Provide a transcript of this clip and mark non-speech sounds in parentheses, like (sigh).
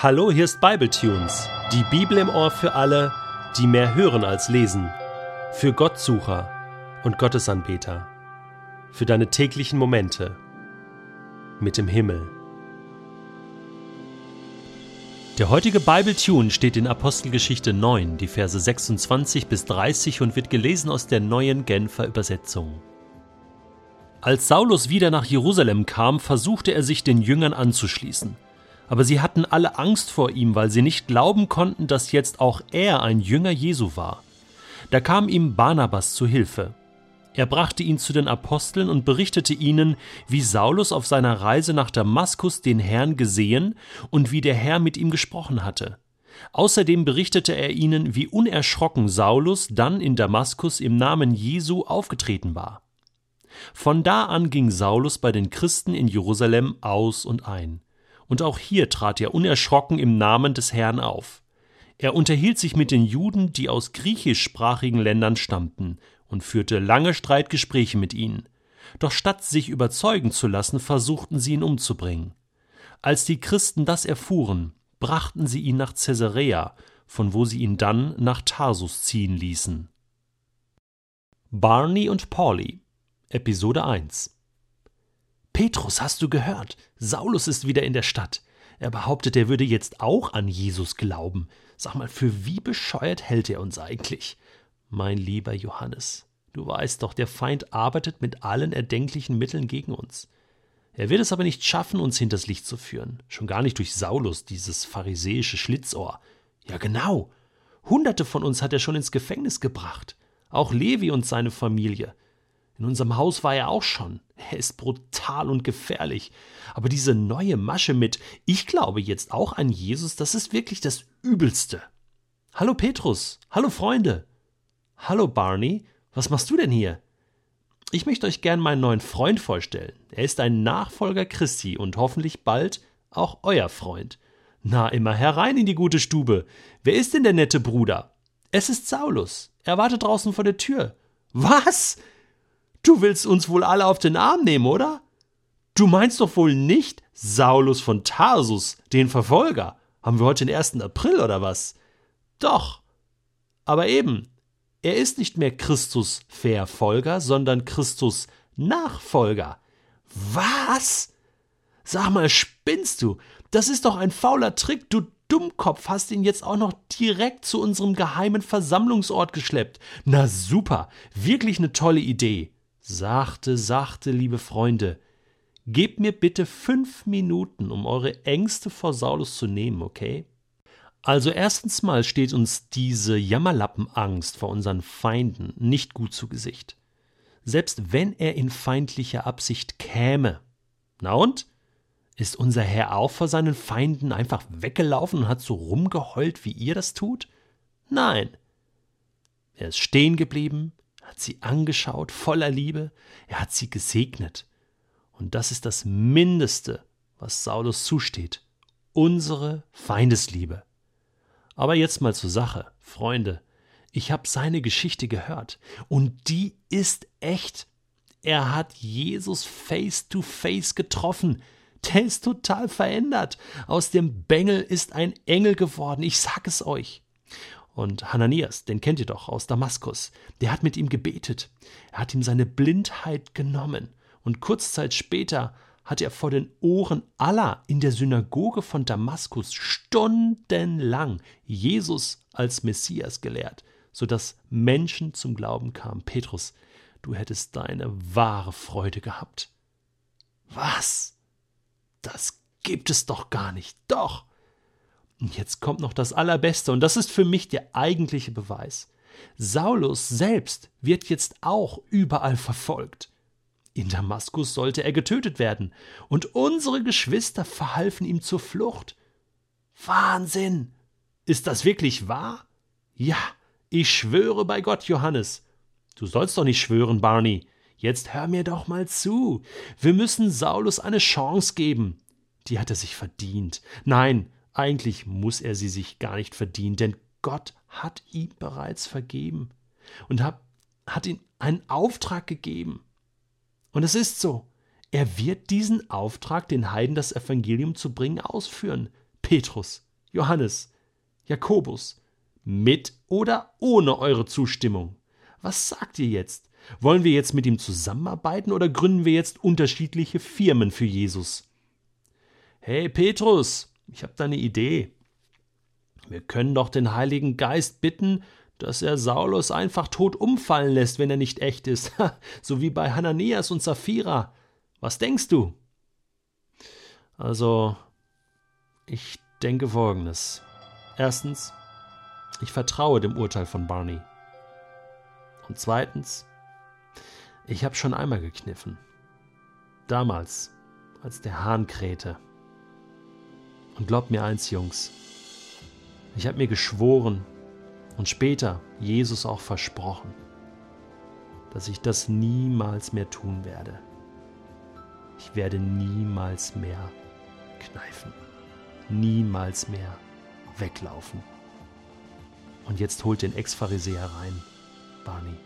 Hallo, hier ist Bibletunes, die Bibel im Ohr für alle, die mehr hören als lesen, für Gottsucher und Gottesanbeter, für deine täglichen Momente mit dem Himmel. Der heutige Bibletune steht in Apostelgeschichte 9, die Verse 26 bis 30 und wird gelesen aus der neuen Genfer Übersetzung. Als Saulus wieder nach Jerusalem kam, versuchte er sich den Jüngern anzuschließen. Aber sie hatten alle Angst vor ihm, weil sie nicht glauben konnten, dass jetzt auch er ein Jünger Jesu war. Da kam ihm Barnabas zu Hilfe. Er brachte ihn zu den Aposteln und berichtete ihnen, wie Saulus auf seiner Reise nach Damaskus den Herrn gesehen und wie der Herr mit ihm gesprochen hatte. Außerdem berichtete er ihnen, wie unerschrocken Saulus dann in Damaskus im Namen Jesu aufgetreten war. Von da an ging Saulus bei den Christen in Jerusalem aus und ein. Und auch hier trat er unerschrocken im Namen des Herrn auf. Er unterhielt sich mit den Juden, die aus griechischsprachigen Ländern stammten, und führte lange Streitgespräche mit ihnen. Doch statt sich überzeugen zu lassen, versuchten sie ihn umzubringen. Als die Christen das erfuhren, brachten sie ihn nach Caesarea, von wo sie ihn dann nach Tarsus ziehen ließen. Barney und Pauli Episode 1 Petrus, hast du gehört? Saulus ist wieder in der Stadt. Er behauptet, er würde jetzt auch an Jesus glauben. Sag mal, für wie bescheuert hält er uns eigentlich? Mein lieber Johannes, du weißt doch, der Feind arbeitet mit allen erdenklichen Mitteln gegen uns. Er wird es aber nicht schaffen, uns hinters Licht zu führen. Schon gar nicht durch Saulus, dieses pharisäische Schlitzohr. Ja, genau. Hunderte von uns hat er schon ins Gefängnis gebracht. Auch Levi und seine Familie. In unserem Haus war er auch schon. Er ist brutal und gefährlich. Aber diese neue Masche mit Ich glaube jetzt auch an Jesus, das ist wirklich das Übelste. Hallo Petrus. Hallo Freunde. Hallo Barney. Was machst du denn hier? Ich möchte euch gern meinen neuen Freund vorstellen. Er ist ein Nachfolger Christi und hoffentlich bald auch euer Freund. Na, immer herein in die gute Stube. Wer ist denn der nette Bruder? Es ist Saulus. Er wartet draußen vor der Tür. Was? Du willst uns wohl alle auf den Arm nehmen, oder? Du meinst doch wohl nicht Saulus von Tarsus, den Verfolger? Haben wir heute den 1. April oder was? Doch. Aber eben, er ist nicht mehr Christus Verfolger, sondern Christus Nachfolger. Was? Sag mal, spinnst du? Das ist doch ein fauler Trick, du Dummkopf hast ihn jetzt auch noch direkt zu unserem geheimen Versammlungsort geschleppt. Na super, wirklich eine tolle Idee. Sachte, sachte, liebe Freunde. Gebt mir bitte fünf Minuten, um eure Ängste vor Saulus zu nehmen, okay? Also erstens mal steht uns diese Jammerlappenangst vor unseren Feinden nicht gut zu Gesicht. Selbst wenn er in feindlicher Absicht käme. Na und? Ist unser Herr auch vor seinen Feinden einfach weggelaufen und hat so rumgeheult, wie ihr das tut? Nein. Er ist stehen geblieben, hat sie angeschaut, voller Liebe, er hat sie gesegnet. Und das ist das Mindeste, was Saulus zusteht, unsere Feindesliebe. Aber jetzt mal zur Sache, Freunde. Ich habe seine Geschichte gehört und die ist echt. Er hat Jesus face to face getroffen. Der ist total verändert. Aus dem Bengel ist ein Engel geworden. Ich sag es euch. Und Hananias, den kennt ihr doch aus Damaskus, der hat mit ihm gebetet. Er hat ihm seine Blindheit genommen. Und kurz Zeit später hat er vor den Ohren aller in der Synagoge von Damaskus stundenlang Jesus als Messias gelehrt, sodass Menschen zum Glauben kamen. Petrus, du hättest deine wahre Freude gehabt. Was? Das gibt es doch gar nicht. Doch. Und jetzt kommt noch das Allerbeste, und das ist für mich der eigentliche Beweis. Saulus selbst wird jetzt auch überall verfolgt. In Damaskus sollte er getötet werden, und unsere Geschwister verhalfen ihm zur Flucht. Wahnsinn! Ist das wirklich wahr? Ja, ich schwöre bei Gott, Johannes. Du sollst doch nicht schwören, Barney. Jetzt hör mir doch mal zu. Wir müssen Saulus eine Chance geben. Die hat er sich verdient. Nein, eigentlich muss er sie sich gar nicht verdienen, denn Gott hat ihm bereits vergeben und hat, hat ihm einen Auftrag gegeben. Und es ist so. Er wird diesen Auftrag, den Heiden das Evangelium zu bringen, ausführen. Petrus, Johannes, Jakobus, mit oder ohne eure Zustimmung? Was sagt ihr jetzt? Wollen wir jetzt mit ihm zusammenarbeiten oder gründen wir jetzt unterschiedliche Firmen für Jesus? Hey Petrus, ich habe da eine Idee. Wir können doch den Heiligen Geist bitten, dass er Saulus einfach tot umfallen lässt, wenn er nicht echt ist, (laughs) so wie bei Hananias und Sapphira. Was denkst du? Also, ich denke folgendes. Erstens, ich vertraue dem Urteil von Barney. Und zweitens, ich habe schon einmal gekniffen. Damals, als der Hahn krähte. Und glaubt mir eins, Jungs, ich habe mir geschworen und später Jesus auch versprochen, dass ich das niemals mehr tun werde. Ich werde niemals mehr kneifen, niemals mehr weglaufen. Und jetzt holt den Ex-Pharisäer rein, Barney.